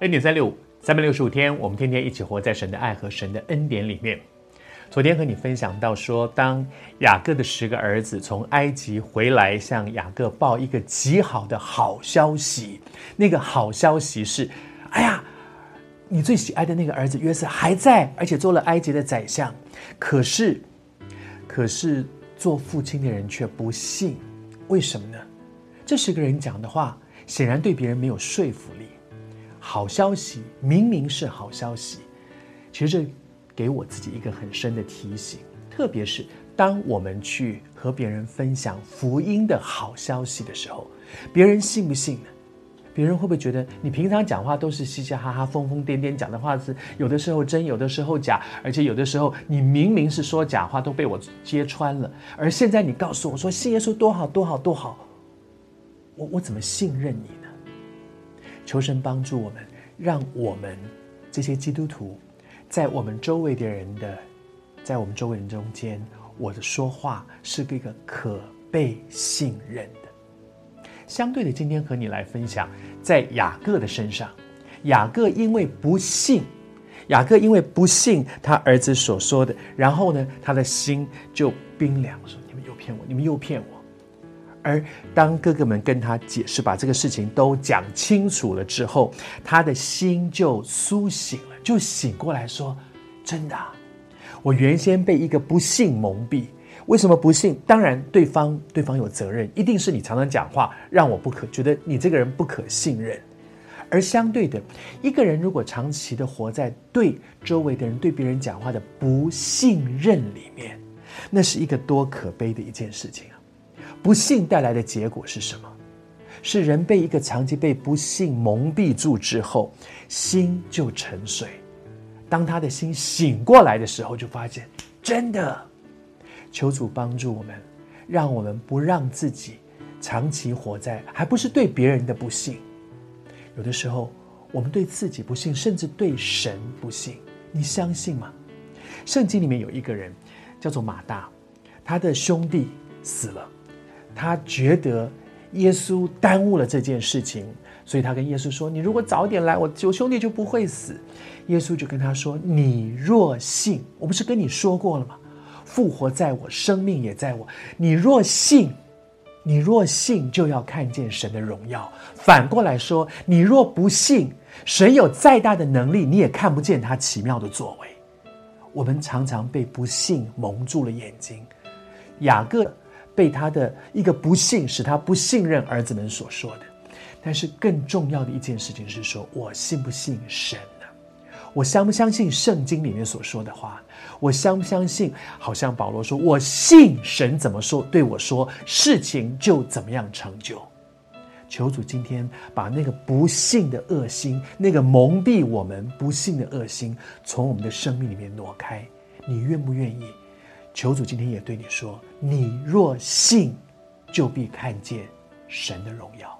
恩典三六五，三百六十五天，我们天天一起活在神的爱和神的恩典里面。昨天和你分享到说，当雅各的十个儿子从埃及回来，向雅各报一个极好的好消息。那个好消息是：哎呀，你最喜爱的那个儿子约瑟还在，而且做了埃及的宰相。可是，可是做父亲的人却不信，为什么呢？这十个人讲的话，显然对别人没有说服力。好消息明明是好消息，其实这给我自己一个很深的提醒，特别是当我们去和别人分享福音的好消息的时候，别人信不信呢？别人会不会觉得你平常讲话都是嘻嘻哈哈、疯疯癫癫，讲的话是有的时候真，有的时候假，而且有的时候你明明是说假话，都被我揭穿了，而现在你告诉我说信耶稣多好多好多好，我我怎么信任你呢？求神帮助我们，让我们这些基督徒，在我们周围的人的，在我们周围人中间，我的说话是一个可被信任的。相对的，今天和你来分享，在雅各的身上，雅各因为不信，雅各因为不信他儿子所说的，然后呢，他的心就冰凉，说：“你们又骗我，你们又骗我。”而当哥哥们跟他解释，把这个事情都讲清楚了之后，他的心就苏醒了，就醒过来说：“真的啊，我原先被一个不信蒙蔽。为什么不信？当然，对方对方有责任，一定是你常常讲话让我不可觉得你这个人不可信任。而相对的，一个人如果长期的活在对周围的人、对别人讲话的不信任里面，那是一个多可悲的一件事情啊！”不信带来的结果是什么？是人被一个长期被不信蒙蔽住之后，心就沉睡。当他的心醒过来的时候，就发现真的。求主帮助我们，让我们不让自己长期活在，还不是对别人的不信。有的时候，我们对自己不信，甚至对神不信。你相信吗？圣经里面有一个人叫做马大，他的兄弟死了。他觉得耶稣耽误了这件事情，所以他跟耶稣说：“你如果早点来，我九兄弟就不会死。”耶稣就跟他说：“你若信，我不是跟你说过了吗？复活在我，生命也在我。你若信，你若信，就要看见神的荣耀。反过来说，你若不信，神有再大的能力，你也看不见他奇妙的作为。我们常常被不信蒙住了眼睛。雅各。被他的一个不信，使他不信任儿子们所说的。但是更重要的一件事情是说，我信不信神呢？我相不相信圣经里面所说的话？我相不相信？好像保罗说，我信神怎么说，对我说，事情就怎么样成就。求主今天把那个不信的恶心，那个蒙蔽我们不信的恶心，从我们的生命里面挪开。你愿不愿意？求主今天也对你说：“你若信，就必看见神的荣耀。”